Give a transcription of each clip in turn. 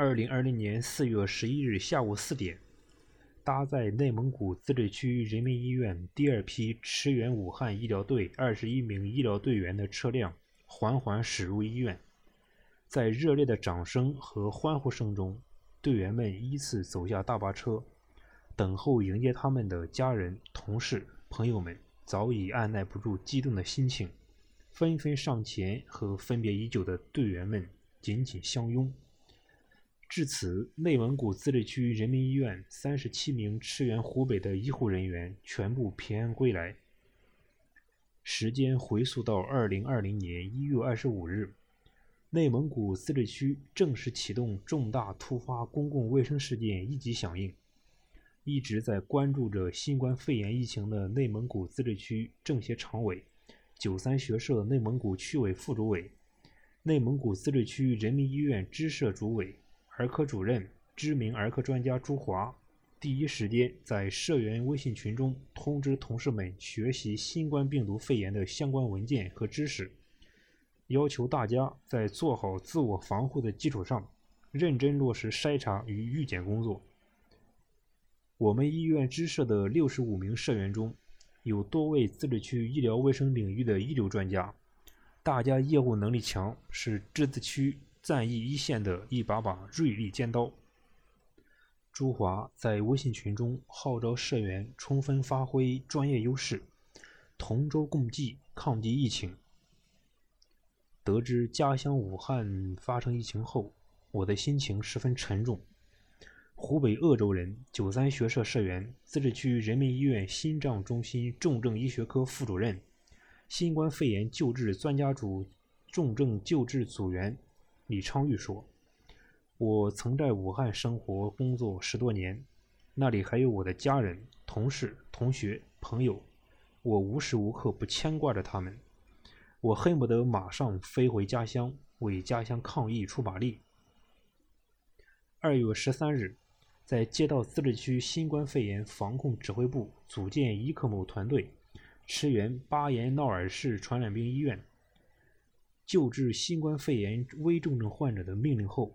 二零二零年四月十一日下午四点，搭载内蒙古自治区人民医院第二批驰援武汉医疗队二十一名医疗队员的车辆缓缓驶入医院。在热烈的掌声和欢呼声中，队员们依次走下大巴车，等候迎接他们的家人、同事、朋友们早已按耐不住激动的心情，纷纷上前和分别已久的队员们紧紧相拥。至此，内蒙古自治区人民医院三十七名驰援湖北的医护人员全部平安归来。时间回溯到二零二零年一月二十五日。内蒙古自治区正式启动重大突发公共卫生事件一级响应。一直在关注着新冠肺炎疫情的内蒙古自治区政协常委、九三学社内蒙古区委副主委、内蒙古自治区人民医院支社主委、儿科主任、知名儿科专家朱华，第一时间在社员微信群中通知同事们学习新冠病毒肺炎的相关文件和知识。要求大家在做好自我防护的基础上，认真落实筛查与预检工作。我们医院支社的六十五名社员中，有多位自治区医疗卫生领域的一流专家，大家业务能力强，是自治区战役一线的一把把锐利尖刀。朱华在微信群中号召社员充分发挥专业优势，同舟共济，抗击疫情。得知家乡武汉发生疫情后，我的心情十分沉重。湖北鄂州人，九三学社社员，自治区人民医院心脏中心重症医学科副主任，新冠肺炎救治专家组重症救治组员李昌钰说：“我曾在武汉生活工作十多年，那里还有我的家人、同事、同学、朋友，我无时无刻不牵挂着他们。”我恨不得马上飞回家乡，为家乡抗疫出把力。二月十三日，在接到自治区新冠肺炎防控指挥部组建伊克姆团队，驰援巴彦淖尔市传染病医院，救治新冠肺炎危重症患者的命令后，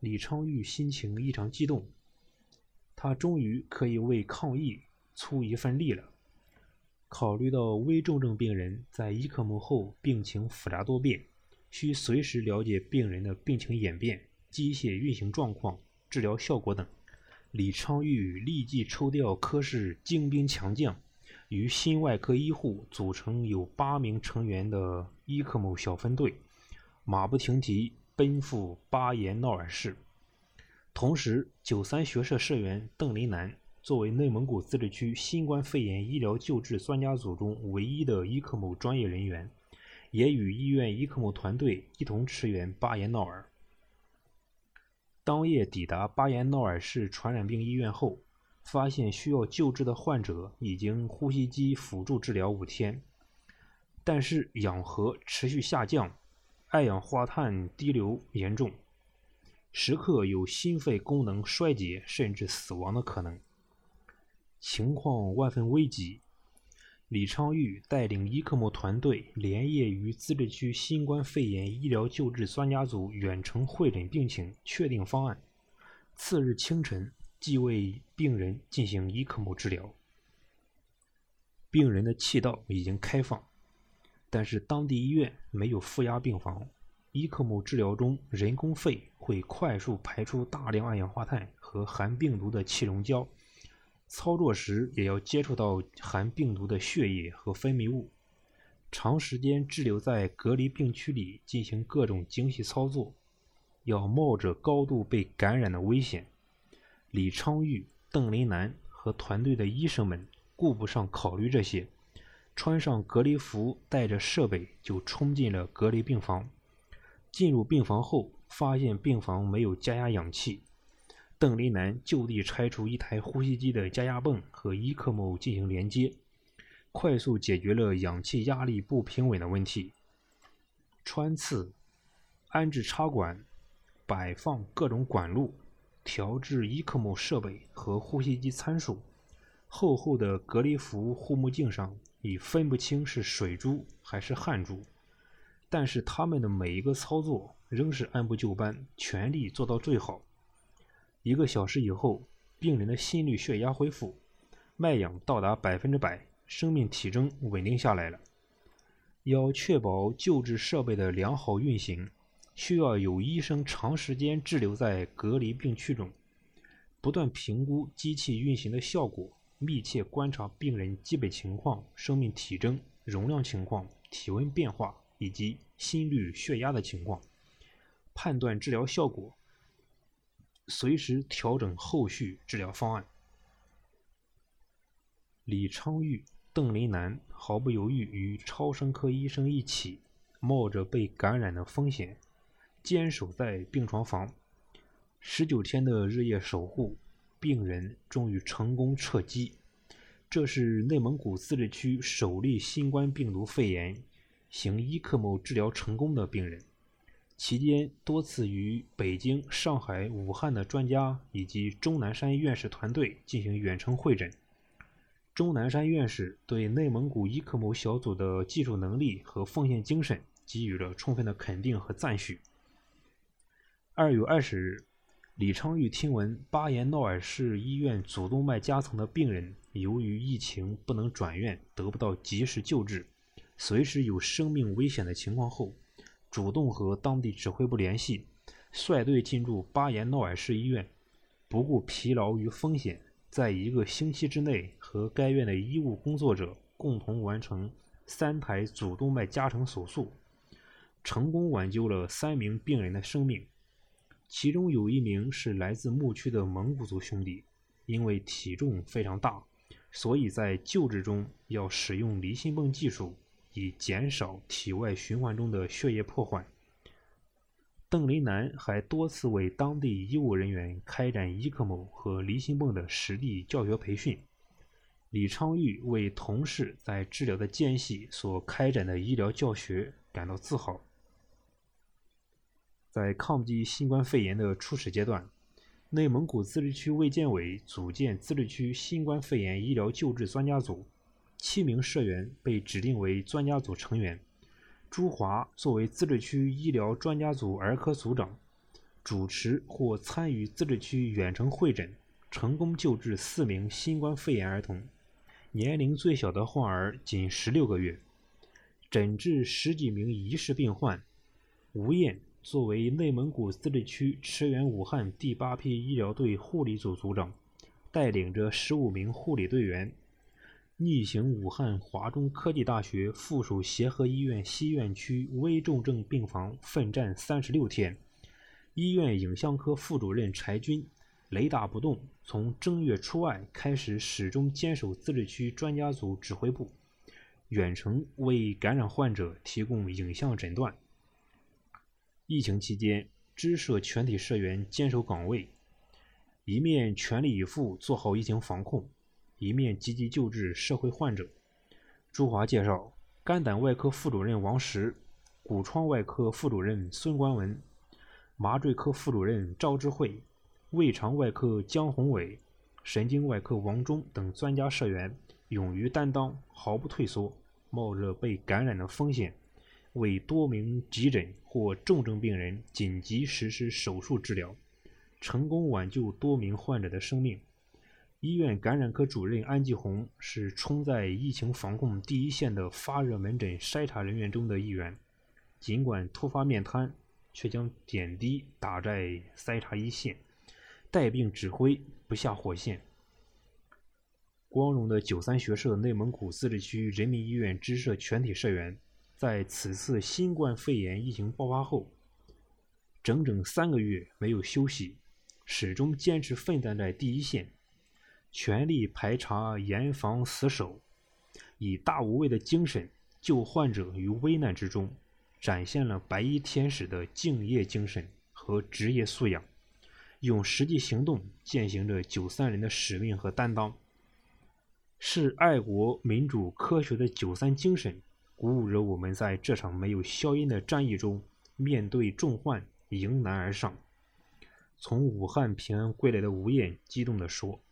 李昌钰心情异常激动，他终于可以为抗疫出一份力了。考虑到危重症病人在伊克姆后病情复杂多变，需随时了解病人的病情演变、机械运行状况、治疗效果等，李昌钰立即抽调科室精兵强将，与心外科医护组成有八名成员的伊克姆小分队，马不停蹄奔赴巴彦淖尔市。同时，九三学社社员邓林南。作为内蒙古自治区新冠肺炎医疗救治专家组中唯一的伊克姆专业人员，也与医院伊克姆团队一同驰援巴彦淖尔。当夜抵达巴彦淖尔市传染病医院后，发现需要救治的患者已经呼吸机辅助治疗五天，但是氧合持续下降，二氧化碳低流严重，时刻有心肺功能衰竭甚至死亡的可能。情况万分危急，李昌钰带领伊克姆团队连夜与自治区新冠肺炎医疗救治专家组远程会诊病情，确定方案。次日清晨，即为病人进行伊克姆治疗。病人的气道已经开放，但是当地医院没有负压病房。伊克姆治疗中，人工肺会快速排出大量二氧化碳和含病毒的气溶胶。操作时也要接触到含病毒的血液和分泌物，长时间滞留在隔离病区里进行各种精细操作，要冒着高度被感染的危险。李昌钰、邓林南和团队的医生们顾不上考虑这些，穿上隔离服，带着设备就冲进了隔离病房。进入病房后，发现病房没有加压氧气。邓林南就地拆除一台呼吸机的加压泵和伊克姆进行连接，快速解决了氧气压力不平稳的问题。穿刺、安置插管、摆放各种管路、调制伊克姆设备和呼吸机参数，厚厚的隔离服护目镜上已分不清是水珠还是汗珠，但是他们的每一个操作仍是按部就班，全力做到最好。一个小时以后，病人的心率、血压恢复，脉氧到达百分之百，生命体征稳定下来了。要确保救治设备的良好运行，需要有医生长时间滞留在隔离病区中，不断评估机器运行的效果，密切观察病人基本情况、生命体征、容量情况、体温变化以及心率、血压的情况，判断治疗效果，随时调整后续治疗方案。李昌钰。邓林南毫不犹豫与超声科医生一起，冒着被感染的风险，坚守在病床房。十九天的日夜守护，病人终于成功撤机。这是内蒙古自治区首例新冠病毒肺炎行伊克某治疗成功的病人。期间多次与北京、上海、武汉的专家以及钟南山院士团队进行远程会诊。钟南山院士对内蒙古伊克某小组的技术能力和奉献精神给予了充分的肯定和赞许。二月二十日，李昌钰听闻巴彦淖尔市医院主动脉夹层的病人由于疫情不能转院，得不到及时救治，随时有生命危险的情况后，主动和当地指挥部联系，率队进驻巴彦淖尔市医院，不顾疲劳与风险。在一个星期之内，和该院的医务工作者共同完成三台主动脉夹层手术，成功挽救了三名病人的生命。其中有一名是来自牧区的蒙古族兄弟，因为体重非常大，所以在救治中要使用离心泵技术，以减少体外循环中的血液破坏。邓林南还多次为当地医务人员开展伊克某和离心泵的实地教学培训。李昌钰为同事在治疗的间隙所开展的医疗教学感到自豪。在抗击新冠肺炎的初始阶段，内蒙古自治区卫健委组建自治区新冠肺炎医疗救治专家组，七名社员被指定为专家组成员。朱华作为自治区医疗专家组儿科组长，主持或参与自治区远程会诊，成功救治四名新冠肺炎儿童，年龄最小的患儿仅十六个月，诊治十几名疑似病患。吴燕作为内蒙古自治区驰援武汉第八批医疗队护理组组长，带领着十五名护理队员。逆行武汉华中科技大学附属协和医院西院区危重症病房奋战三十六天，医院影像科副主任柴军雷打不动，从正月初二开始始终坚守自治区专家组指挥部，远程为感染患者提供影像诊断。疫情期间，支社全体社员坚守岗位，一面全力以赴做好疫情防控。一面积极救治社会患者。朱华介绍，肝胆外科副主任王石、骨疮外科副主任孙关文、麻醉科副主任赵志慧、胃肠外科姜宏伟、神经外科王忠等专家社员勇于担当，毫不退缩，冒着被感染的风险，为多名急诊或重症病人紧急实施手术治疗，成功挽救多名患者的生命。医院感染科主任安继红是冲在疫情防控第一线的发热门诊筛查人员中的一员，尽管突发面瘫，却将点滴打在筛查一线，带病指挥不下火线。光荣的九三学社内蒙古自治区人民医院支社全体社员，在此次新冠肺炎疫情爆发后，整整三个月没有休息，始终坚持奋战在第一线。全力排查、严防死守，以大无畏的精神救患者于危难之中，展现了白衣天使的敬业精神和职业素养，用实际行动践行着九三人的使命和担当，是爱国、民主、科学的九三精神，鼓舞着我们在这场没有硝烟的战役中，面对重患迎难而上。从武汉平安归来的吴燕激动地说。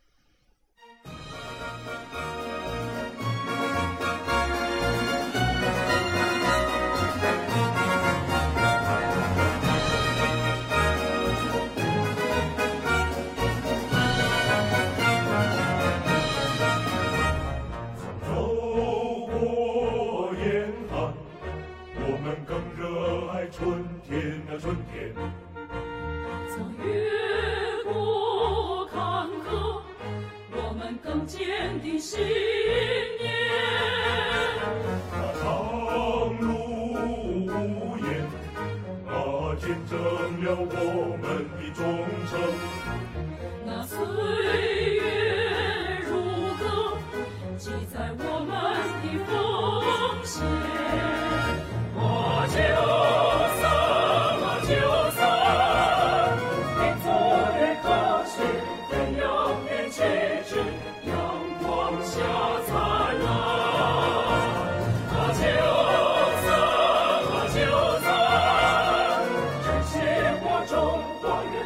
春天啊春天。曾越过坎坷我们更坚定信念那长路无言啊见证了我们的忠诚那岁月如歌记载我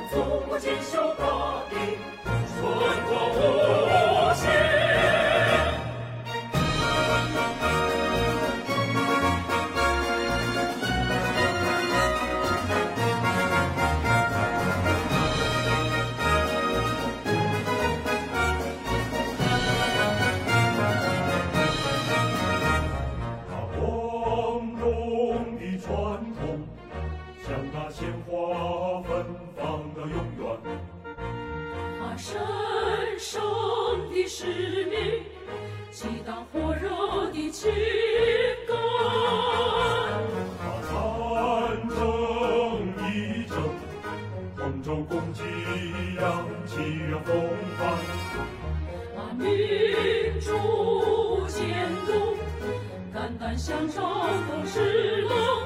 祖国锦绣好红旗扬起，扬红帆，啊，民族先锋，肝胆相照，共事乐。